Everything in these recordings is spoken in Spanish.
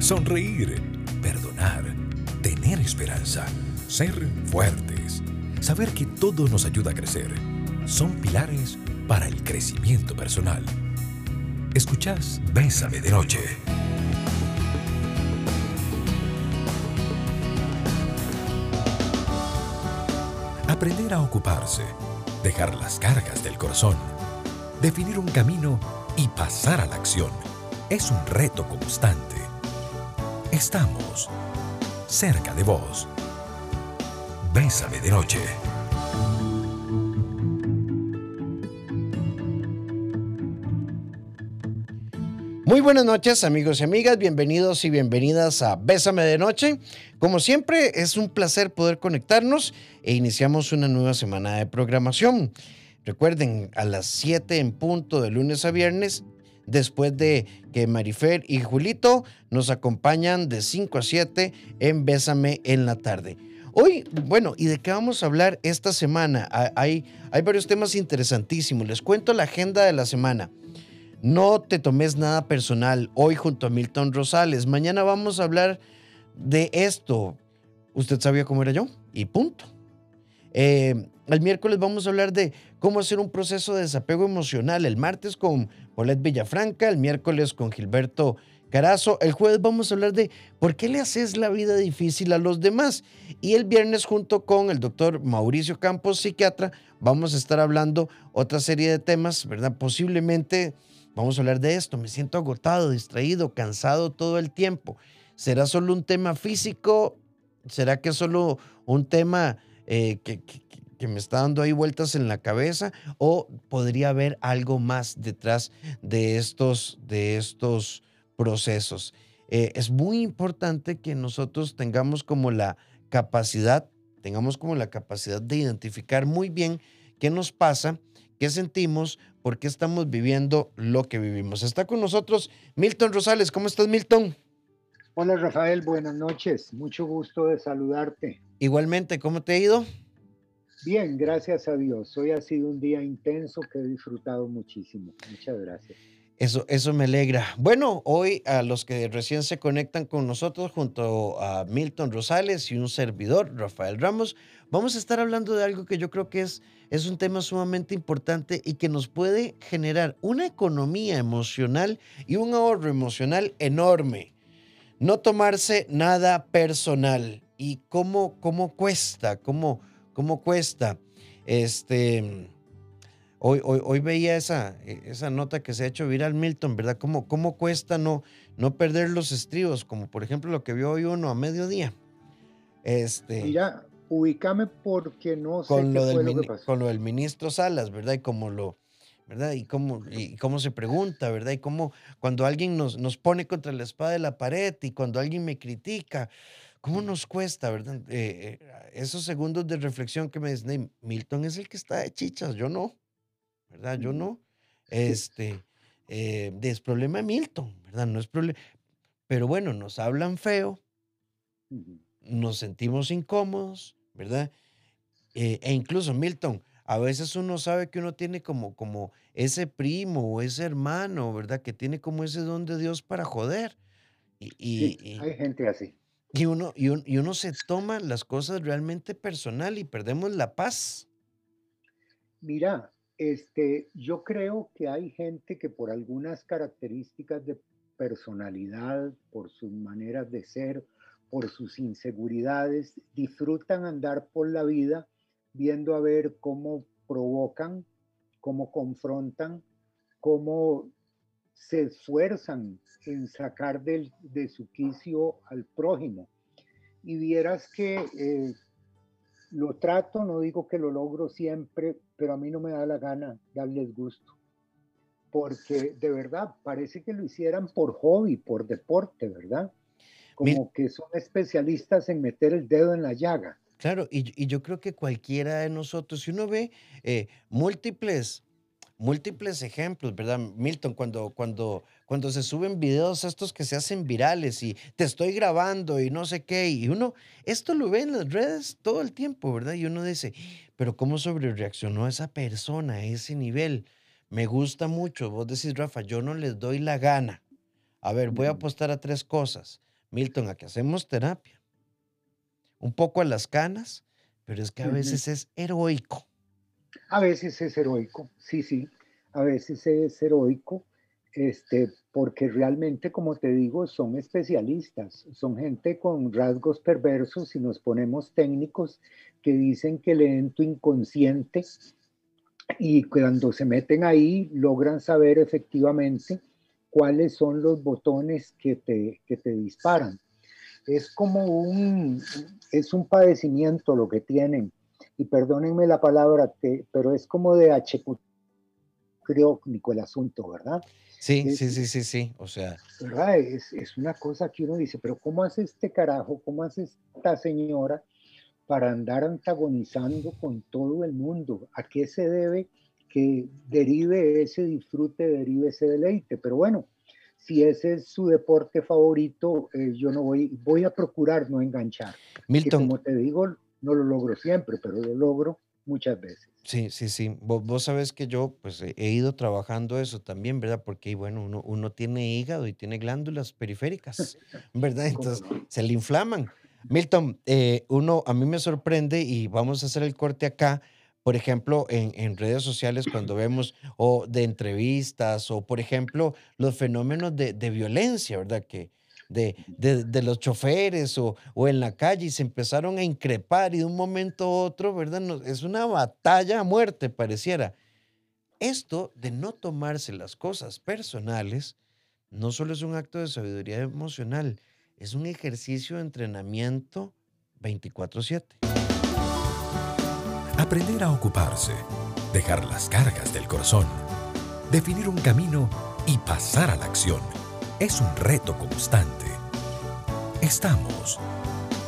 sonreír, perdonar, tener esperanza, ser fuertes, saber que todo nos ayuda a crecer, son pilares para el crecimiento personal. Escuchás Bésame de Noche. Aprender a ocuparse, dejar las cargas del corazón, definir un camino y pasar a la acción es un reto constante. Estamos cerca de vos. Bésame de noche. Muy buenas noches amigos y amigas, bienvenidos y bienvenidas a Bésame de Noche. Como siempre es un placer poder conectarnos e iniciamos una nueva semana de programación. Recuerden, a las 7 en punto de lunes a viernes, después de que Marifer y Julito nos acompañan de 5 a 7 en Bésame en la tarde. Hoy, bueno, ¿y de qué vamos a hablar esta semana? Hay, hay varios temas interesantísimos. Les cuento la agenda de la semana. No te tomes nada personal hoy junto a Milton Rosales. Mañana vamos a hablar de esto. ¿Usted sabía cómo era yo? Y punto. Eh, el miércoles vamos a hablar de cómo hacer un proceso de desapego emocional. El martes con Paulette Villafranca, el miércoles con Gilberto Carazo. El jueves vamos a hablar de por qué le haces la vida difícil a los demás. Y el viernes junto con el doctor Mauricio Campos, psiquiatra, vamos a estar hablando otra serie de temas, ¿verdad? Posiblemente Vamos a hablar de esto. Me siento agotado, distraído, cansado todo el tiempo. ¿Será solo un tema físico? ¿Será que es solo un tema eh, que, me está dando ahí vueltas en la cabeza? ¿O podría haber algo más detrás de estos, de estos procesos? Eh, es muy importante que nosotros tengamos como la capacidad, tengamos como la capacidad de identificar muy bien qué nos pasa, qué sentimos, por qué estamos viviendo lo que vivimos. Está con nosotros Milton Rosales. ¿Cómo estás, Milton? Hola, Rafael. Buenas noches. Mucho gusto de saludarte. Igualmente, ¿cómo te ha ido? Bien, gracias a Dios. Hoy ha sido un día intenso que he disfrutado muchísimo. Muchas gracias. Eso, eso me alegra. Bueno, hoy a los que recién se conectan con nosotros, junto a Milton Rosales y un servidor, Rafael Ramos, vamos a estar hablando de algo que yo creo que es, es un tema sumamente importante y que nos puede generar una economía emocional y un ahorro emocional enorme. No tomarse nada personal. ¿Y cómo, cómo cuesta? ¿Cómo, cómo cuesta? Este Hoy, hoy, veía esa, esa nota que se ha hecho viral, Milton, ¿verdad? ¿Cómo, cómo cuesta no, no perder los estribos? Como por ejemplo lo que vio hoy uno a mediodía. Este, Mira, ubícame porque no sé con lo, del Con lo del ministro Salas, ¿verdad? Y cómo lo, ¿verdad? Y cómo, y cómo se pregunta, ¿verdad? Y cómo cuando alguien nos, nos pone contra la espada de la pared y cuando alguien me critica, ¿cómo nos cuesta, verdad? Eh, eh, esos segundos de reflexión que me dicen, Milton es el que está de chichas, yo no. ¿verdad? Yo no. Este, eh, es problema de Milton, ¿verdad? No es problema. Pero bueno, nos hablan feo, nos sentimos incómodos, ¿verdad? Eh, e incluso Milton, a veces uno sabe que uno tiene como, como ese primo o ese hermano, ¿verdad? Que tiene como ese don de Dios para joder. Y, sí, hay gente así. Y uno, y, y uno se toma las cosas realmente personal y perdemos la paz. Mira, este, yo creo que hay gente que por algunas características de personalidad, por sus maneras de ser, por sus inseguridades, disfrutan andar por la vida viendo a ver cómo provocan, cómo confrontan, cómo se esfuerzan en sacar del, de su quicio al prójimo. Y vieras que eh, lo trato, no digo que lo logro siempre, pero a mí no me da la gana darles gusto. Porque de verdad parece que lo hicieran por hobby, por deporte, ¿verdad? Como que son especialistas en meter el dedo en la llaga. Claro, y, yo creo que cualquiera de nosotros, si uno ve eh, múltiples múltiples ejemplos, ¿verdad? Milton, cuando, cuando, cuando se suben videos estos que se hacen virales y te estoy grabando y no sé qué, y uno, esto lo ve en las redes todo el tiempo, ¿verdad? Y uno dice, pero ¿cómo sobre reaccionó esa persona a ese nivel? Me gusta mucho, vos decís, Rafa, yo no les doy la gana. A ver, voy a apostar a tres cosas. Milton, a que hacemos terapia. Un poco a las canas, pero es que a veces es heroico. A veces es heroico, sí, sí, a veces es heroico, este, porque realmente, como te digo, son especialistas, son gente con rasgos perversos, y nos ponemos técnicos, que dicen que leen tu inconsciente y cuando se meten ahí logran saber efectivamente cuáles son los botones que te, que te disparan. Es como un, es un padecimiento lo que tienen, y perdónenme la palabra, pero es como de H crónico el asunto, ¿verdad? Sí, sí, sí, sí, sí, o sea. ¿Verdad? Es, es, una cosa que uno dice, pero ¿cómo hace este carajo? ¿Cómo hace esta señora para andar antagonizando con todo el mundo? ¿A qué se debe que derive ese disfrute, derive ese deleite? Pero bueno, si ese es su deporte favorito, eh, yo no voy, voy a procurar no enganchar. Milton. como te digo, no lo logro siempre, pero lo logro muchas veces. Sí, sí, sí. Vos, sabes que yo pues he ido trabajando eso también, ¿verdad? Porque bueno, uno, uno tiene hígado y tiene glándulas periféricas, ¿verdad? Entonces se le inflaman. Milton, eh, uno a mí me sorprende y vamos a hacer el corte acá. Por ejemplo, en, en redes sociales cuando vemos o de entrevistas o por ejemplo los fenómenos de, de violencia, ¿verdad? Que, de, los choferes o, en la calle y se empezaron a increpar y de un momento a otro, ¿verdad? es una batalla a muerte, pareciera. Esto de no tomarse las cosas personales no solo es un acto de sabiduría emocional, es un ejercicio de entrenamiento 24/7. Aprender a ocuparse, dejar las cargas del corazón, definir un camino y pasar a la acción es un reto constante. Estamos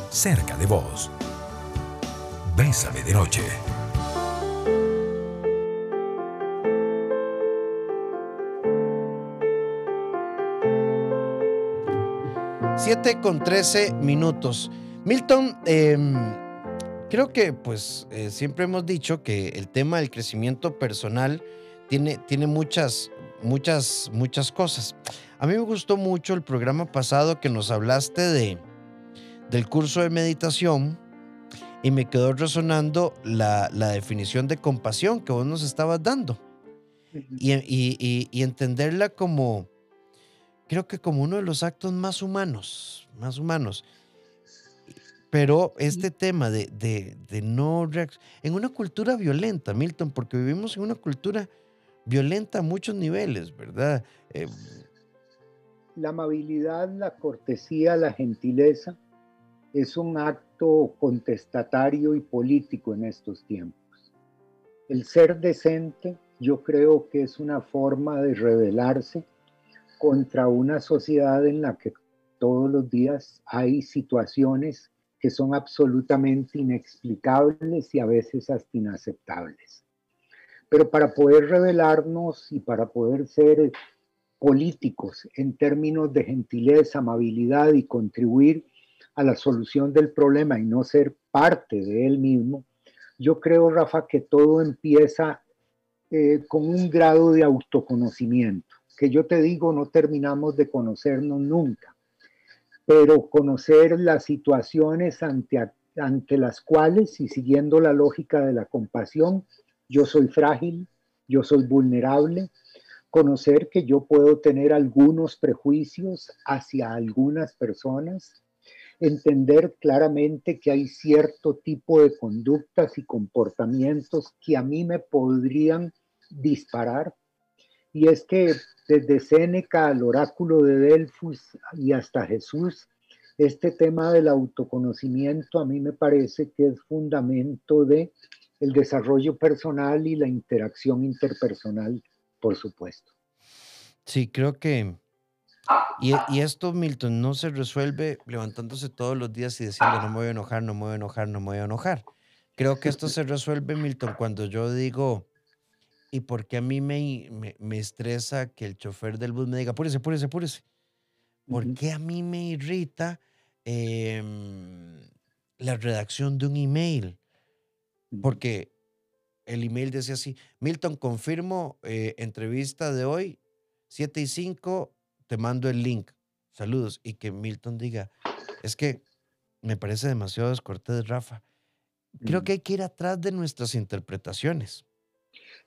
cerca de vos. Bésame de noche. 7 con 13 minutos. Milton, em, creo que pues eh, siempre hemos dicho que el tema del crecimiento personal tiene, tiene muchas, muchas, muchas cosas. A mí me gustó mucho el programa pasado que nos hablaste de, del curso de meditación y me quedó resonando la, definición de compasión que vos nos estabas dando. Y, entenderla como, creo que como uno de los actos más humanos, más humanos. Pero este tema de, de, no en una cultura violenta, Milton, porque vivimos en una cultura violenta a muchos niveles, ¿verdad? Eh, la amabilidad, la cortesía, la gentileza es un acto contestatario y político en estos tiempos. El ser decente yo creo que es una forma de rebelarse contra una sociedad en la que todos los días hay situaciones que son absolutamente inexplicables y a veces hasta inaceptables. Pero para poder rebelarnos y para poder ser políticos en términos de gentileza, amabilidad y contribuir a la solución del problema y no ser parte de él mismo, yo creo, Rafa, que todo empieza eh, con un grado de autoconocimiento, que yo te digo, no terminamos de conocernos nunca, pero conocer las situaciones ante, ante las cuales, y siguiendo la lógica de la compasión, yo soy frágil, yo soy vulnerable, conocer que yo puedo tener algunos prejuicios hacia algunas personas, entender claramente que hay cierto tipo de conductas y comportamientos que a mí me podrían disparar. Y es que desde Séneca al oráculo de Delfos y hasta Jesús, este tema del autoconocimiento a mí me parece que es fundamento de el desarrollo personal y la interacción interpersonal por supuesto. Sí, creo que... Y, esto, Milton, no se resuelve levantándose todos los días y diciendo no me voy a enojar, no me voy a enojar, no me voy a enojar. Creo que esto se resuelve, Milton, cuando yo digo, ¿y por qué a mí me, me, estresa que el chofer del bus me diga, apúrese, apúrese, apúrese? ¿Por qué a mí me irrita em, la redacción de un email? Porque el email decía así, Milton, confirmo eh, entrevista de hoy, 7 y 5, te mando el link. saludos, y que Milton diga, es que me parece demasiado descortés, Rafa. Creo mm. que hay que ir atrás de nuestras interpretaciones.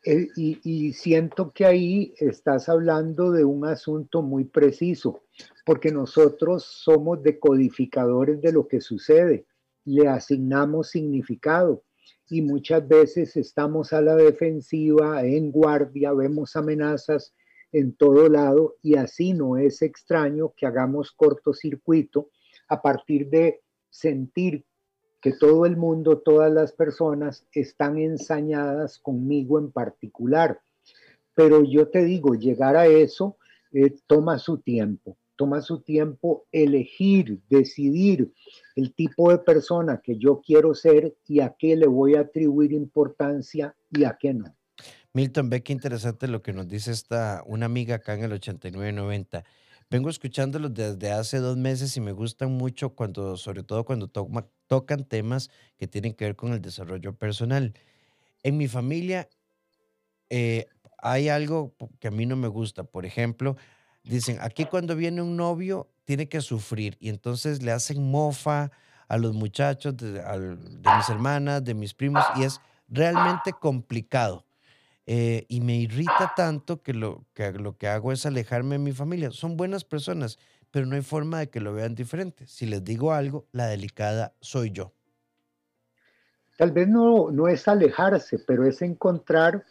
Eh, y, siento que ahí estás hablando de un asunto muy preciso, porque nosotros somos decodificadores de lo que sucede, le asignamos significado y muchas veces estamos a la defensiva, en guardia, vemos amenazas en todo lado y así no es extraño que hagamos cortocircuito a partir de sentir que todo el mundo, todas las personas están ensañadas conmigo en particular. Pero yo te digo, llegar a eso eh, toma su tiempo, toma su tiempo elegir, decidir el tipo de persona que yo quiero ser y a qué le voy a atribuir importancia y a qué no. Milton, ve qué interesante lo que nos dice esta, una amiga acá en el 8990. Vengo escuchándolos desde hace dos meses y me gustan mucho cuando, sobre todo cuando tocan temas que tienen que ver con el desarrollo personal. En mi familia eh, hay algo que a mí no me gusta. Por ejemplo, dicen, aquí cuando viene un novio tiene que sufrir y entonces le hacen mofa a los muchachos de mis hermanas, de mis primos y es realmente complicado. Eh, y me irrita tanto que lo, que lo que hago es alejarme de mi familia. Son buenas personas, pero no hay forma de que lo vean diferente. Si les digo algo, la delicada soy yo. Tal vez no, no es alejarse, pero es encontrar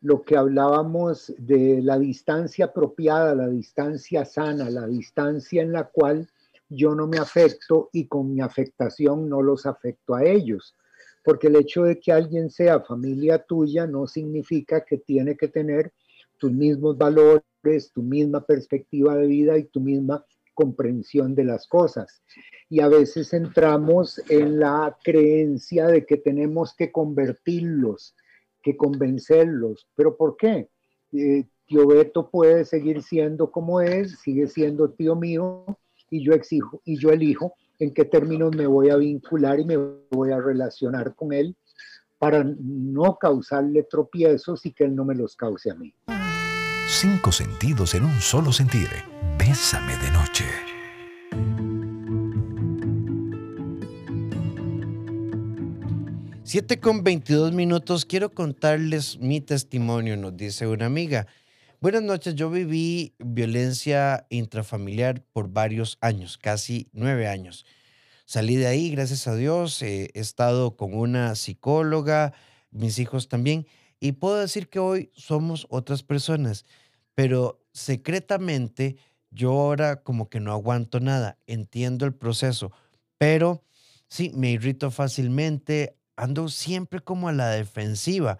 lo que hablábamos de la distancia apropiada, la distancia sana, la distancia en la cual yo no me afecto y con mi afectación no los afecto a ellos porque el hecho de que alguien sea familia tuya no significa que tiene que tener tus mismos valores, tu misma perspectiva de vida y tu misma comprensión de las cosas. Y a veces entramos en la creencia de que tenemos que convertirlos, que convencerlos. ¿Pero por qué? Eh, tío Beto puede seguir siendo como es, sigue siendo tío mío y yo exijo y yo elijo en qué términos me voy a vincular y me voy a relacionar con él para no causarle tropiezos y que él no me los cause a mí. Cinco sentidos en un solo sentir. Bésame de noche. Siete con 22 minutos. Quiero contarles mi testimonio, nos dice una amiga. Buenas noches, yo viví violencia intrafamiliar por varios años, casi nueve años. Salí de ahí, gracias a Dios, eh, he estado con una psicóloga, mis hijos también, y puedo decir que hoy somos otras personas, pero secretamente yo ahora como que no aguanto nada, entiendo el proceso, pero sí, me irrito fácilmente, ando siempre como a la defensiva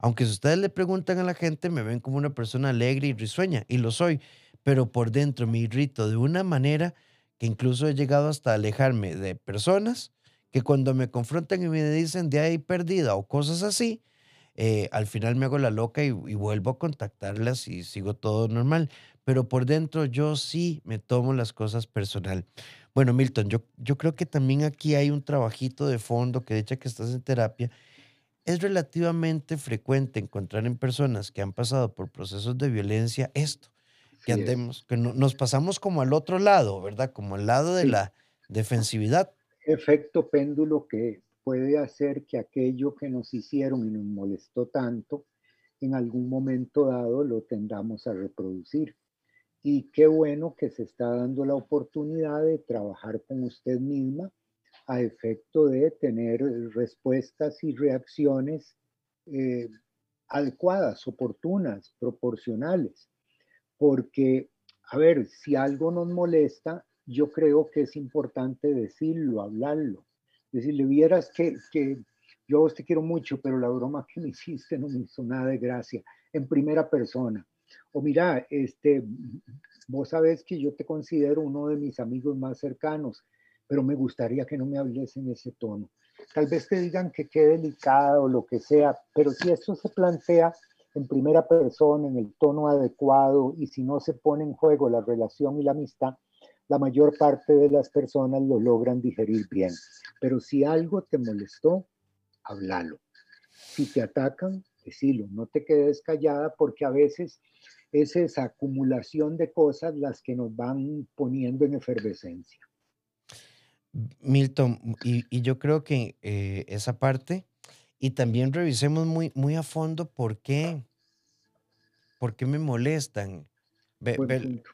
aunque si ustedes le preguntan a la gente, me ven como una persona alegre y risueña, y lo soy, pero por dentro me irrito de una manera que incluso he llegado hasta alejarme de personas que cuando me confrontan y me dicen de ahí perdida o cosas así, eh, al final me hago la loca y, y, vuelvo a contactarlas y sigo todo normal. Pero por dentro yo sí me tomo las cosas personal. Bueno, Milton, yo, yo creo que también aquí hay un trabajito de fondo que de hecho que estás en terapia es relativamente frecuente encontrar en personas que han pasado por procesos de violencia esto, que andemos, que nos pasamos como al otro lado, ¿verdad? Como al lado de la defensividad. Efecto péndulo que puede hacer que aquello que nos hicieron y nos molestó tanto, en algún momento dado lo tendamos a reproducir. Y qué bueno que se está dando la oportunidad de trabajar con usted misma a efecto de tener respuestas y reacciones eh, adecuadas, oportunas, proporcionales. Porque, a ver, si algo nos molesta, yo creo que es importante decirlo, hablarlo. Decirle, vieras que, que yo te quiero mucho, pero la broma que me hiciste no me hizo nada de gracia, en primera persona. O mira, este, vos sabes que yo te considero uno de mis amigos más cercanos pero me gustaría que no me hables en ese tono. Tal vez te digan que qué delicado lo que sea, pero si eso se plantea en primera persona, en el tono adecuado, y si no se pone en juego la relación y la amistad, la mayor parte de las personas lo logran digerir bien. Pero si algo te molestó, háblalo. Si te atacan, decilo, no te quedes callada porque a veces es esa acumulación de cosas las que nos van poniendo en efervescencia. Milton, y, yo creo que eh, esa parte, y también revisemos muy, muy a fondo por qué, por qué me molestan. Ve,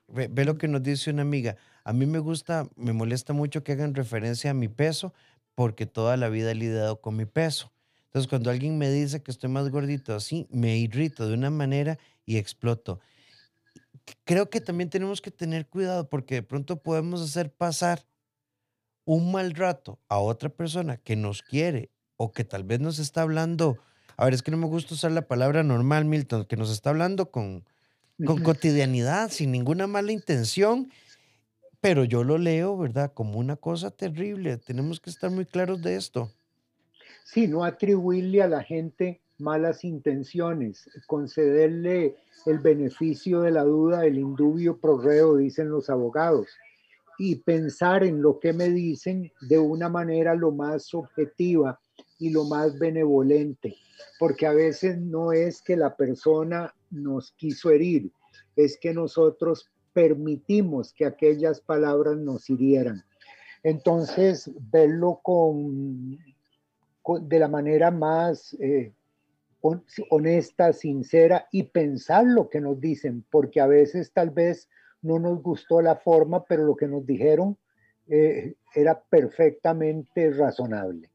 ve, lo que nos dice una amiga. A mí me gusta, me molesta mucho que hagan referencia a mi peso porque toda la vida he lidiado con mi peso. Entonces, cuando alguien me dice que estoy más gordito así, me irrito de una manera y exploto. Creo que también tenemos que tener cuidado porque de pronto podemos hacer pasar un mal rato a otra persona que nos quiere o que tal vez nos está hablando, a ver, es que no me gusta usar la palabra normal, Milton, que nos está hablando con, con cotidianidad, sin ninguna mala intención, pero yo lo leo, ¿verdad? Como una cosa terrible. Tenemos que estar muy claros de esto. Sí, no atribuirle a la gente malas intenciones, concederle el beneficio de la duda, el indubio pro reo, dicen los abogados y pensar en lo que me dicen de una manera lo más objetiva y lo más benevolente, porque a veces no es que la persona nos quiso herir, es que nosotros permitimos que aquellas palabras nos hirieran. Entonces, verlo con, de la manera más eh, honesta, sincera y pensar lo que nos dicen, porque a veces tal vez no nos gustó la forma, pero lo que nos dijeron eh, era perfectamente razonable.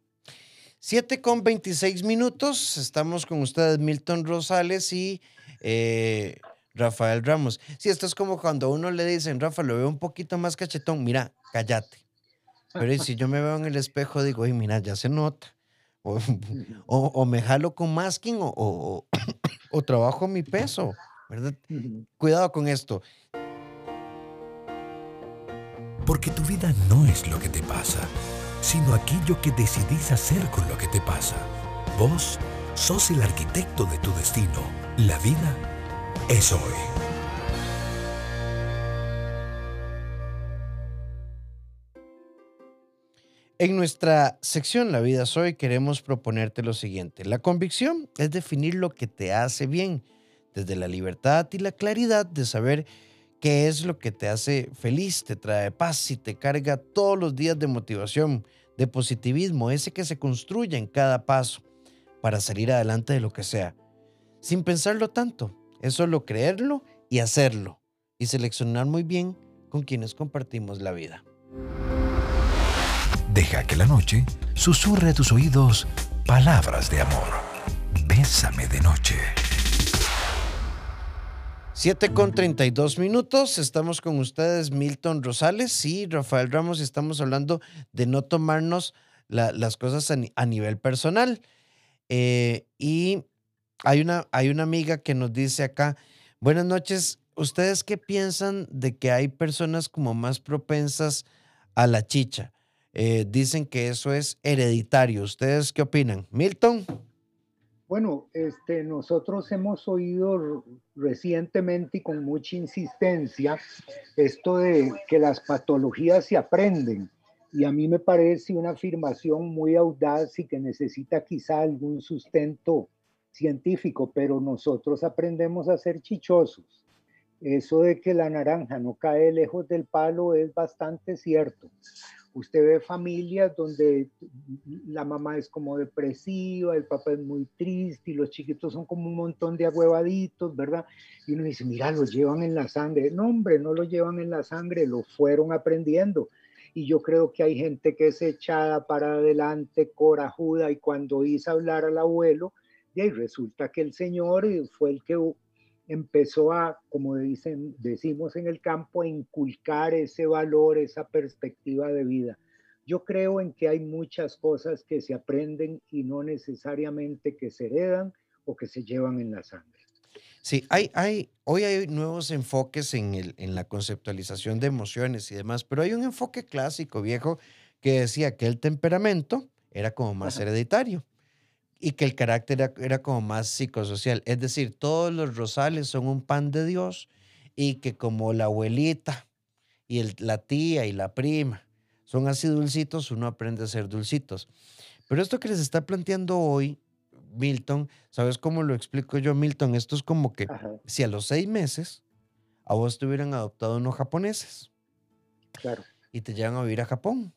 7 con 26 minutos, estamos con ustedes Milton Rosales y eh, Rafael Ramos. Sí, esto es como cuando uno le dicen, Rafa, lo veo un poquito más cachetón, mira, cállate. Pero si yo me veo en el espejo, digo, ay, mira, ya se nota. O, me jalo con masking o, o, trabajo mi peso, ¿verdad? Cuidado con esto. Porque tu vida no es lo que te pasa, sino aquello que decidís hacer con lo que te pasa. Vos sos el arquitecto de tu destino. La vida es hoy. En nuestra sección La vida es hoy queremos proponerte lo siguiente. La convicción es definir lo que te hace bien, desde la libertad y la claridad de saber qué es lo que te hace feliz, te trae paz y te carga todos los días de motivación, de positivismo, ese que se construye en cada paso para salir adelante de lo que sea. Sin pensarlo tanto, es solo creerlo y hacerlo y seleccionar muy bien con quienes compartimos la vida. Deja que la noche susurre a tus oídos palabras de amor. Bésame de noche. 7 con 32 minutos, estamos con ustedes Milton Rosales y Rafael Ramos y estamos hablando de no tomarnos las cosas a, nivel personal. Eh, y hay una, hay una amiga que nos dice acá, buenas noches, ¿ustedes qué piensan de que hay personas como más propensas a la chicha? Eh, dicen que eso es hereditario. ¿Ustedes qué opinan? Milton. Bueno, este, nosotros hemos oído recientemente y con mucha insistencia esto de que las patologías se aprenden. Y a mí me parece una afirmación muy audaz y que necesita quizá algún sustento científico, pero nosotros aprendemos a ser chichosos. Eso de que la naranja no cae lejos del palo es bastante cierto. Usted ve familias donde la mamá es como depresiva, el papá es muy triste y los chiquitos son como un montón de agüevaditos, ¿verdad? Y uno dice, mira, los llevan en la sangre. No, hombre, no lo llevan en la sangre, lo fueron aprendiendo. Y yo creo que hay gente que es echada para adelante, corajuda, y cuando dice hablar al abuelo, y ahí resulta que el señor fue el que empezó a, como dicen, decimos en el campo, a inculcar ese valor, esa perspectiva de vida. Yo creo en que hay muchas cosas que se aprenden y no necesariamente que se heredan o que se llevan en la sangre. Sí, hay, hay, hoy hay nuevos enfoques en, el, en la conceptualización de emociones y demás, pero hay un enfoque clásico, viejo, que decía que el temperamento era como más hereditario y que el carácter era, como más psicosocial. Es decir, todos los rosales son un pan de Dios y que como la abuelita y el, la tía y la prima son así dulcitos, uno aprende a ser dulcitos. Pero esto que les está planteando hoy, Milton, ¿sabes cómo lo explico yo, Milton? Esto es como que si a los seis meses a vos te hubieran adoptado unos japoneses. Claro. Y te llevan a vivir a Japón.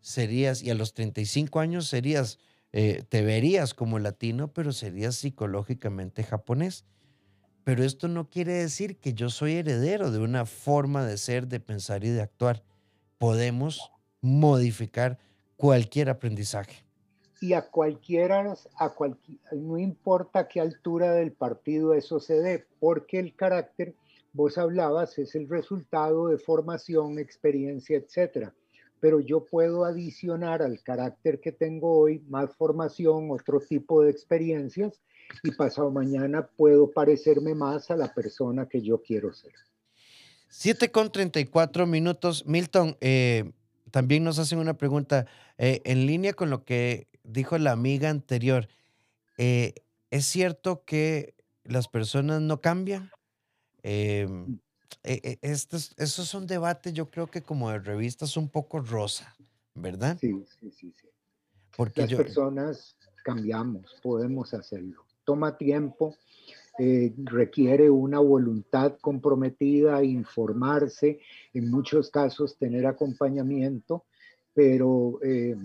Serías, y a los 35 años serías, eh, te verías como latino, pero serías psicológicamente japonés. Pero esto no quiere decir que yo soy heredero de una forma de ser, de pensar y de actuar. Podemos modificar cualquier aprendizaje. Y a cualquiera, a no importa qué altura del partido eso se dé, porque el carácter, vos hablabas, es el resultado de formación, experiencia, etcétera. Pero yo puedo adicionar al carácter que tengo hoy más formación, otro tipo de experiencias, y pasado mañana puedo parecerme más a la persona que yo quiero ser. 7 con 34 minutos. Milton, eh, también nos hacen una pregunta eh, en línea con lo que dijo la amiga anterior. Eh, ¿Es cierto que las personas no cambian? Em, mm. estos, esos son debates, yo creo que como de revistas un poco rosa, ¿verdad? Sí, sí, sí. sí. Porque las personas cambiamos, podemos hacerlo toma tiempo, eh, requiere una voluntad comprometida, informarse, en muchos casos tener acompañamiento, pero eh,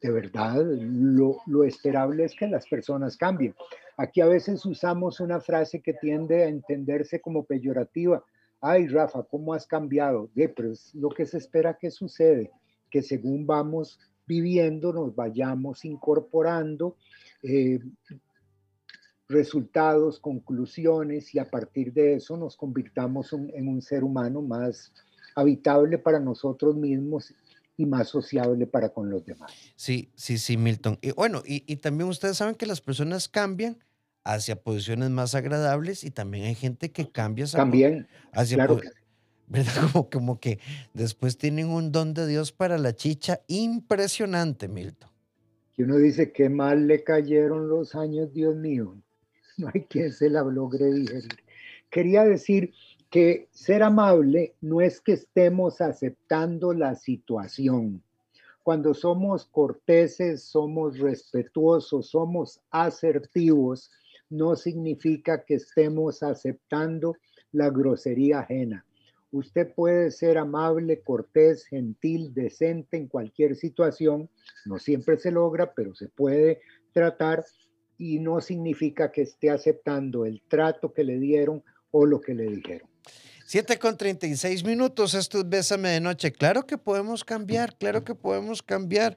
de verdad lo, lo, esperable es que las personas cambien. Aquí a veces usamos una frase que tiende a entenderse como peyorativa. Ay, Rafa, ¿cómo has cambiado? pero es lo que se espera que sucede, que según vamos viviendo, nos vayamos incorporando, eh, resultados, conclusiones y a partir de eso nos convirtamos en un ser humano más habitable para nosotros mismos y más sociable para con los demás. Sí, sí, sí, Milton. Y bueno, y, también ustedes saben que las personas cambian hacia posiciones más agradables y también hay gente que cambia también, hacia claro ¿verdad? Como, como que después tienen un don de Dios para la chicha impresionante, Milton. Que uno dice, qué mal le cayeron los años, Dios mío. no hay quien se la logre digerir. Quería decir que ser amable no es que estemos aceptando la situación. Cuando somos corteses, somos respetuosos, somos asertivos, no significa que estemos aceptando la grosería ajena. Usted puede ser amable, cortés, gentil, decente en cualquier situación. No siempre se logra, pero se puede tratar y no significa que esté aceptando el trato que le dieron o lo que le dijeron. 7 con 36 minutos, esto es Bésame de Noche. Claro que podemos cambiar, claro que podemos cambiar.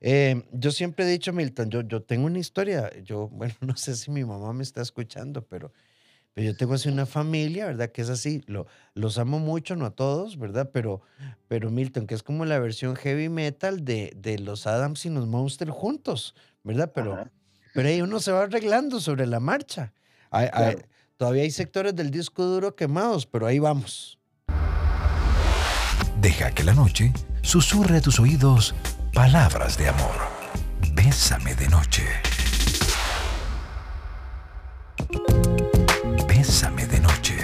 Eh, yo siempre he dicho, Milton, yo, yo tengo una historia, yo, bueno, no sé si mi mamá me está escuchando, pero, pero yo tengo así una familia, ¿verdad? Que es así, lo, los amo mucho, no a todos, ¿verdad? Pero, pero Milton, que es como la versión heavy metal de, de los Adams y los Monsters juntos, ¿verdad? Pero, pero ahí uno se va arreglando sobre la marcha. todavía hay sectores del disco duro quemados, pero ahí vamos. Deja que la noche susurre a tus oídos palabras de amor. Bésame de noche. Bésame de noche.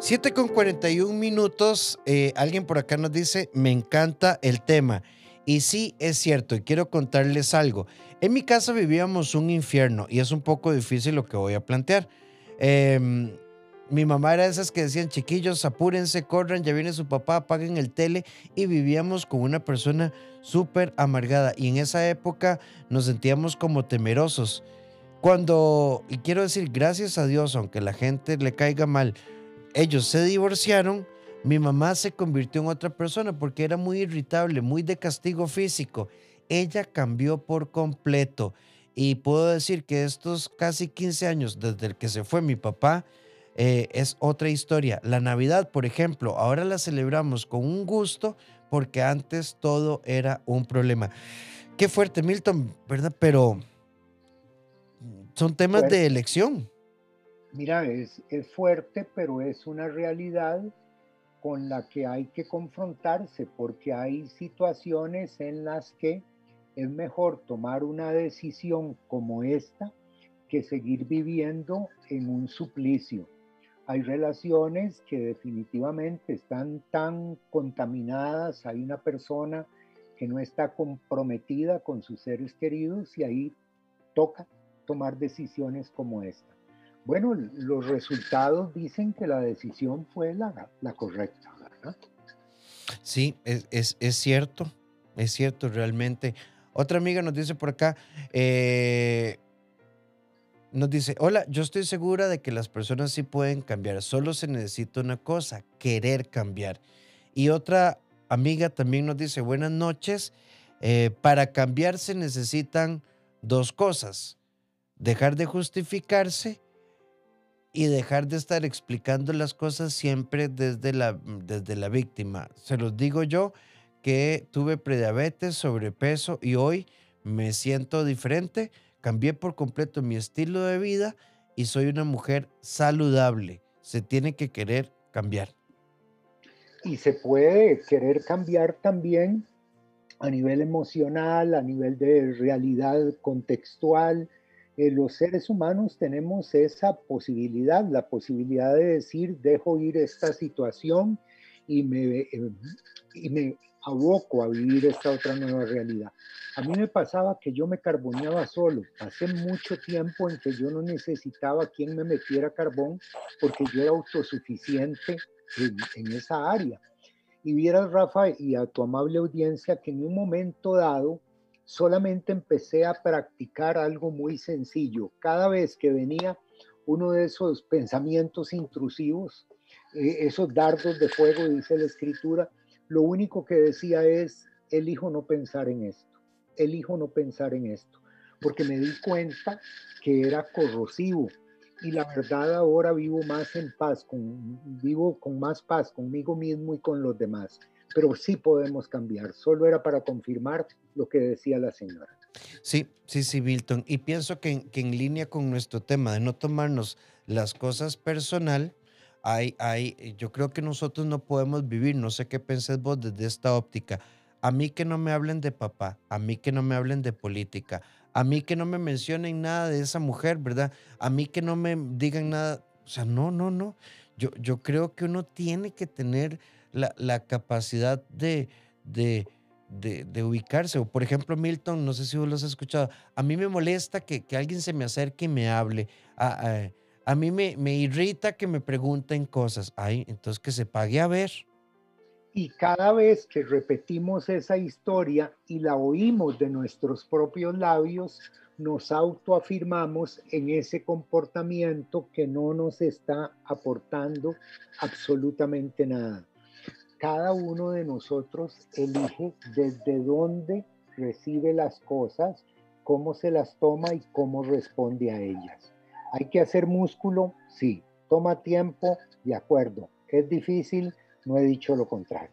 7 con 41 minutos. Eh, alguien por acá nos dice, me encanta el tema. Y sí, es cierto, y quiero contarles algo. En mi casa vivíamos un infierno y es un poco difícil lo que voy a plantear. Em, mi mamá era de esas que decían, chiquillos, apúrense, corran, ya viene su papá, apaguen el tele. Y vivíamos con una persona súper amargada. Y en esa época nos sentíamos como temerosos. Cuando, y quiero decir, gracias a Dios, aunque la gente le caiga mal, ellos se divorciaron, mi mamá se convirtió en otra persona porque era muy irritable, muy de castigo físico. Ella cambió por completo. Y puedo decir que estos casi 15 años desde el que se fue mi papá, eh, es otra historia. La Navidad, por ejemplo, ahora la celebramos con un gusto porque antes todo era un problema. Qué fuerte, Milton, ¿verdad? Pero son temas de elección mira, es, es fuerte, pero es una realidad con la que hay que confrontarse, porque hay situaciones en las que es mejor tomar una decisión como esta que seguir viviendo en un suplicio. Hay relaciones que definitivamente están tan contaminadas, hay una persona que no está comprometida con sus seres queridos y ahí toca tomar decisiones como esta. Bueno, los resultados dicen que la decisión fue la, correcta, ¿verdad? Sí, es, es, cierto, es cierto realmente. Otra amiga nos dice por acá, eh, nos dice, hola, yo estoy segura de que las personas sí pueden cambiar, solo se necesita una cosa, querer cambiar. Y otra amiga también nos dice, buenas noches, eh, para cambiar se necesitan dos cosas, dejar de justificarse y dejar de estar explicando las cosas siempre desde la, desde la víctima. Se los digo yo que tuve prediabetes, sobrepeso y hoy me siento diferente Cambié por completo mi estilo de vida y soy una mujer saludable. Se tiene que querer cambiar. Y se puede querer cambiar también a nivel emocional, a nivel de realidad contextual. Eh, los seres humanos tenemos esa posibilidad, la posibilidad de decir, dejo ir esta situación y me, eh, y me aboco a vivir esta otra nueva realidad. A mí me pasaba que yo me carboneaba solo. Hace mucho tiempo en que yo no necesitaba quien me metiera carbón porque yo era autosuficiente en, esa área. Y vieras, Rafa, y a tu amable audiencia, que en un momento dado solamente empecé a practicar algo muy sencillo. Cada vez que venía uno de esos pensamientos intrusivos, eh, esos dardos de fuego, dice la escritura, lo único que decía es, elijo no pensar en esto, elijo no pensar en esto, porque me di cuenta que era corrosivo y la verdad ahora vivo más en paz, vivo con más paz conmigo mismo y con los demás. Pero sí podemos cambiar, solo era para confirmar lo que decía la señora. Sí, sí, sí, Milton. Y pienso que en línea con nuestro tema de no tomarnos las cosas personal, hay, hay, eh, yo creo que nosotros no podemos vivir, no sé qué pensés vos desde esta óptica. A mí que no me hablen de papá, a mí que no me hablen de política, a mí que no me mencionen nada de esa mujer, ¿verdad? A mí que no me digan nada. O sea, no, no, no. Yo, yo creo que uno tiene que tener la, la capacidad de, de, de, ubicarse. O por ejemplo, Milton, no sé si vos lo has escuchado, a mí me molesta que, que alguien se me acerque y me hable. A, a mí me, irrita que me pregunten cosas. Ay, entonces que se pague a ver. Y cada vez que repetimos esa historia y la oímos de nuestros propios labios, nos autoafirmamos en ese comportamiento que no nos está aportando absolutamente nada. Cada uno de nosotros elige desde dónde recibe las cosas, cómo se las toma y cómo responde a ellas. ¿Hay que hacer músculo? Sí. ¿Toma tiempo? De acuerdo. ¿Es difícil? No he dicho lo contrario.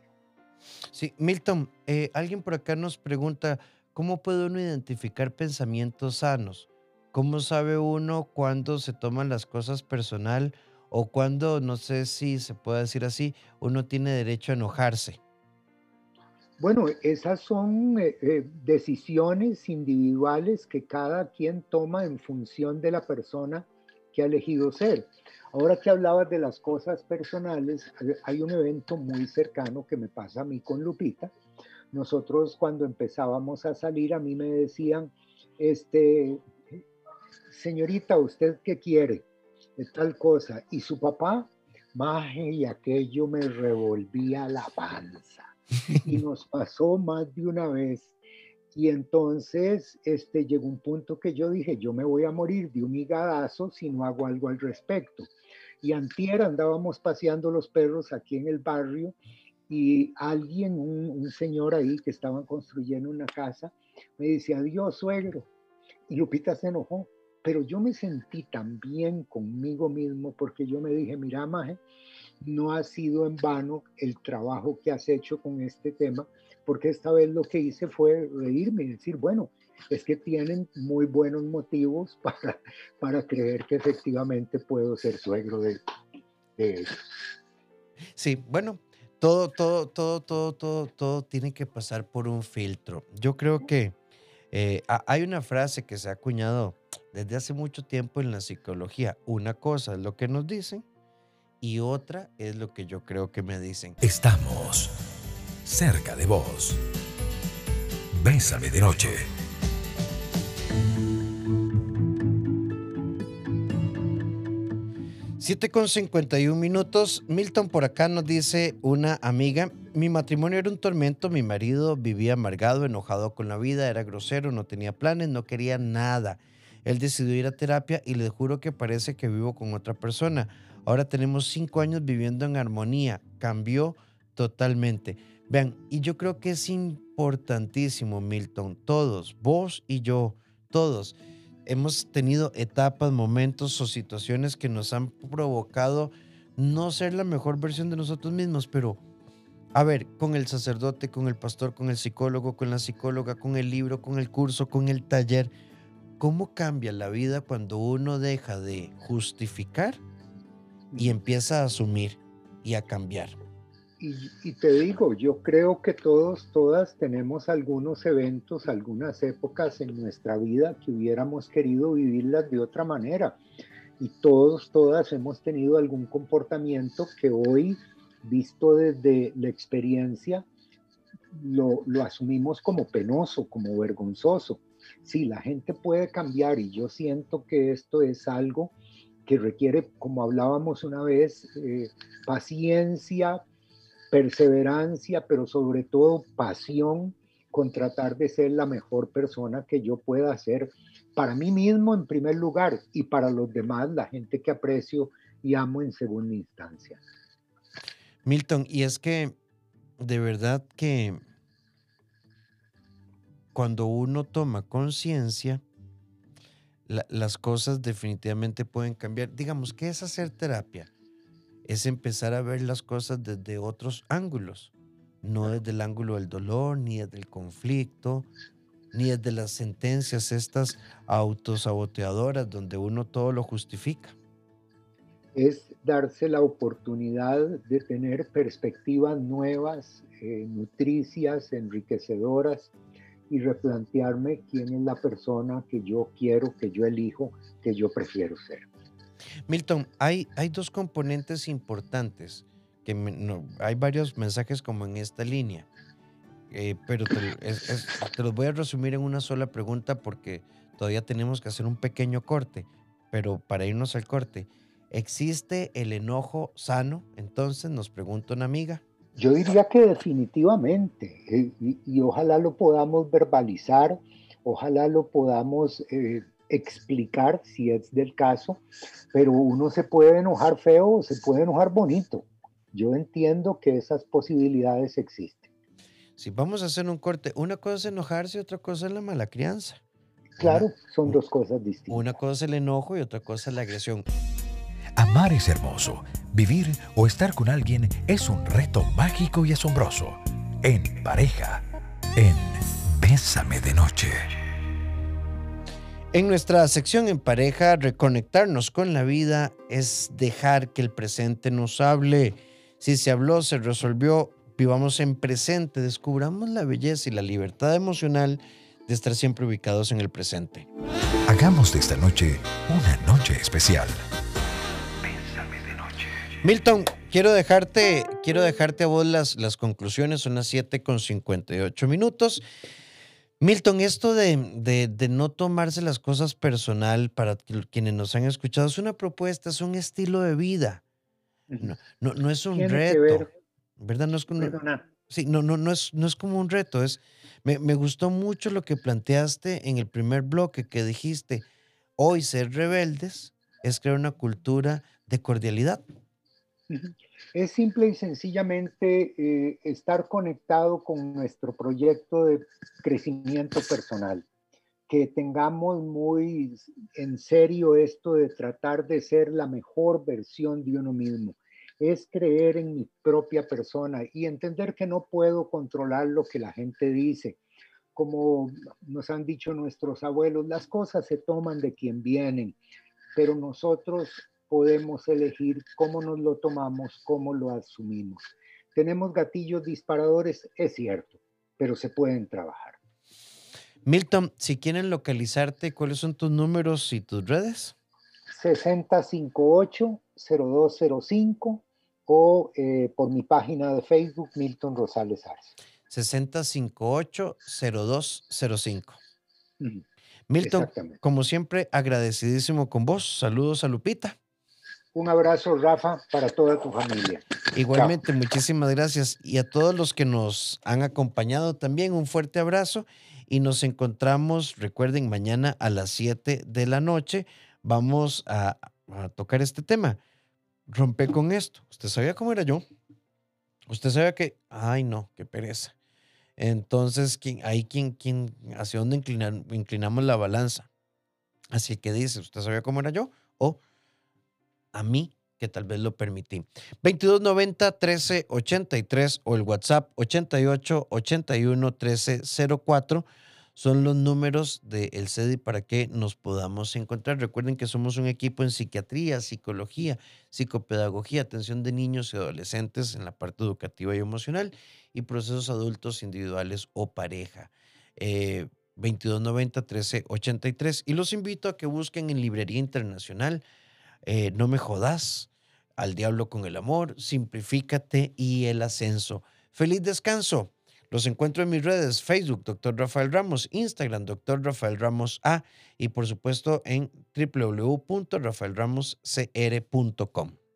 Sí, Milton, eh, alguien por acá nos pregunta, ¿cómo puede uno identificar pensamientos sanos? ¿Cómo sabe uno cuándo se toman las cosas personal o cuándo, no sé si se puede decir así, uno tiene derecho a enojarse? Bueno, esas son eh, eh, decisiones individuales que cada quien toma en función de la persona que ha elegido ser. Ahora que hablabas de las cosas personales, hay un evento muy cercano que me pasa a mí con Lupita. Nosotros cuando empezábamos a salir, a mí me decían, este, señorita, ¿usted qué quiere? Es tal cosa. Y su papá, maje, y aquello me revolvía la panza y nos pasó más de una vez. Y entonces este, llegó un punto que yo dije, yo me voy a morir de un higadazo si no hago algo al respecto. Y antier andábamos paseando los perros aquí en el barrio y alguien, un, señor ahí que estaban construyendo una casa, me dice, adiós suegro. Y Lupita se enojó, pero yo me sentí tan bien conmigo mismo porque yo me dije, mira, Maje, no ha sido en vano el trabajo que has hecho con este tema, porque esta vez lo que hice fue reírme y decir, bueno, es que tienen muy buenos motivos para, para creer que efectivamente puedo ser suegro de, ellos. Sí, bueno, todo, todo, todo, todo, todo, todo tiene que pasar por un filtro. Yo creo que eh, hay una frase que se ha acuñado desde hace mucho tiempo en la psicología. Una cosa es lo que nos dicen y otra es lo que yo creo que me dicen. Estamos cerca de vos. Bésame de noche. 7 con 51 minutos. Milton por acá nos dice una amiga, mi matrimonio era un tormento, mi marido vivía amargado, enojado con la vida, era grosero, no tenía planes, no quería nada. Él decidió ir a terapia y le juro que parece que vivo con otra persona. Ahora tenemos cinco años viviendo en armonía. Cambió totalmente. Vean, y yo creo que es importantísimo, Milton, todos, vos y yo, todos, hemos tenido etapas, momentos o situaciones que nos han provocado no ser la mejor versión de nosotros mismos, pero a ver, con el sacerdote, con el pastor, con el psicólogo, con la psicóloga, con el libro, con el curso, con el taller, ¿cómo cambia la vida cuando uno deja de justificar y empieza a asumir y a cambiar. Y, te digo, yo creo que todos, todas tenemos algunos eventos, algunas épocas en nuestra vida que hubiéramos querido vivirlas de otra manera. Y todos, todas hemos tenido algún comportamiento que hoy, visto desde la experiencia, lo, lo asumimos como penoso, como vergonzoso. Sí, la gente puede cambiar y yo siento que esto es algo que requiere, como hablábamos una vez, eh, paciencia, perseverancia, pero sobre todo pasión con tratar de ser la mejor persona que yo pueda ser para mí mismo en primer lugar y para los demás, la gente que aprecio y amo en segunda instancia. Milton, y es que de verdad que cuando uno toma conciencia, las cosas definitivamente pueden cambiar. Digamos, ¿qué es hacer terapia? Es empezar a ver las cosas desde otros ángulos, no desde el ángulo del dolor, ni desde el conflicto, ni desde las sentencias estas autosaboteadoras donde uno todo lo justifica. Es darse la oportunidad de tener perspectivas nuevas, eh, nutricias, enriquecedoras, y replantearme quién es la persona que yo quiero, que yo elijo, que yo prefiero ser. Milton, hay, hay dos componentes importantes, que hay varios mensajes como en esta línea, eh, pero te, te los voy a resumir en una sola pregunta porque todavía tenemos que hacer un pequeño corte, pero para irnos al corte, ¿existe el enojo sano? Entonces nos pregunta una amiga. Yo diría que definitivamente, eh, y, ojalá lo podamos verbalizar, ojalá lo podamos eh, explicar si es del caso, pero uno se puede enojar feo o se puede enojar bonito. Yo entiendo que esas posibilidades existen. Si vamos a hacer un corte, una cosa es enojarse y otra cosa es la mala crianza. Claro, son dos cosas distintas. Una cosa es el enojo y otra cosa es la agresión. Amar es hermoso. Vivir o estar con alguien es un reto mágico y asombroso. En pareja, en Bésame de Noche. En nuestra sección en pareja, reconectarnos con la vida es dejar que el presente nos hable. Si se habló, se resolvió, vivamos en presente, descubramos la belleza y la libertad emocional de estar siempre ubicados en el presente. Hagamos de esta noche una noche especial. Milton, quiero dejarte, quiero dejarte a vos las, las conclusiones, son las 7 con 58 minutos. Milton, esto de, de, no tomarse las cosas personal para quienes nos han escuchado es una propuesta, es un estilo de vida. No, no, es un reto. ¿Verdad? No es como, sí, no, no, no, es, no es como un reto. Es, me, me gustó mucho lo que planteaste en el primer bloque que dijiste, hoy ser rebeldes es crear una cultura de cordialidad. Es simple y sencillamente eh, estar conectado con nuestro proyecto de crecimiento personal, que tengamos muy en serio esto de tratar de ser la mejor versión de uno mismo. Es creer en mi propia persona y entender que no puedo controlar lo que la gente dice. Como nos han dicho nuestros abuelos, las cosas se toman de quien vienen, pero nosotros podemos elegir cómo nos lo tomamos, cómo lo asumimos. Tenemos gatillos disparadores, es cierto, pero se pueden trabajar. Milton, si quieren localizarte, ¿cuáles son tus números y tus redes? 6058 0205 o eh, por mi página de Facebook, Milton Rosales Arce. 6058-0205. Milton, como siempre, agradecidísimo con vos. Saludos a Lupita. Un abrazo, Rafa, para toda tu familia. Igualmente, muchísimas gracias. Y a todos los que nos han acompañado también, un fuerte abrazo. Y nos encontramos, recuerden, mañana a las 7 de la noche. Vamos a, tocar este tema. Rompe con esto. ¿Usted sabía cómo era yo? Usted sabía que, ay no, qué pereza. Entonces, ¿quién, ahí quién, quién, hacia dónde inclinamos la balanza. Así que dice, ¿usted sabía cómo era yo? O a mí que tal vez lo permití. 2290 1383 o el WhatsApp 88 81 1304 son los números del CEDI para que nos podamos encontrar. Recuerden que somos un equipo en psiquiatría, psicología, psicopedagogía, atención de niños y adolescentes en la parte educativa y emocional y procesos adultos individuales o pareja. Eh, 2290 1383 y los invito a que busquen en Librería Internacional eh, no me jodas, al diablo con el amor, simplifícate y el ascenso. Feliz descanso. Los encuentro en mis redes, Facebook, Dr. Rafael Ramos, Instagram, Dr. Rafael Ramos A y por supuesto en www.rafaelramoscr.com.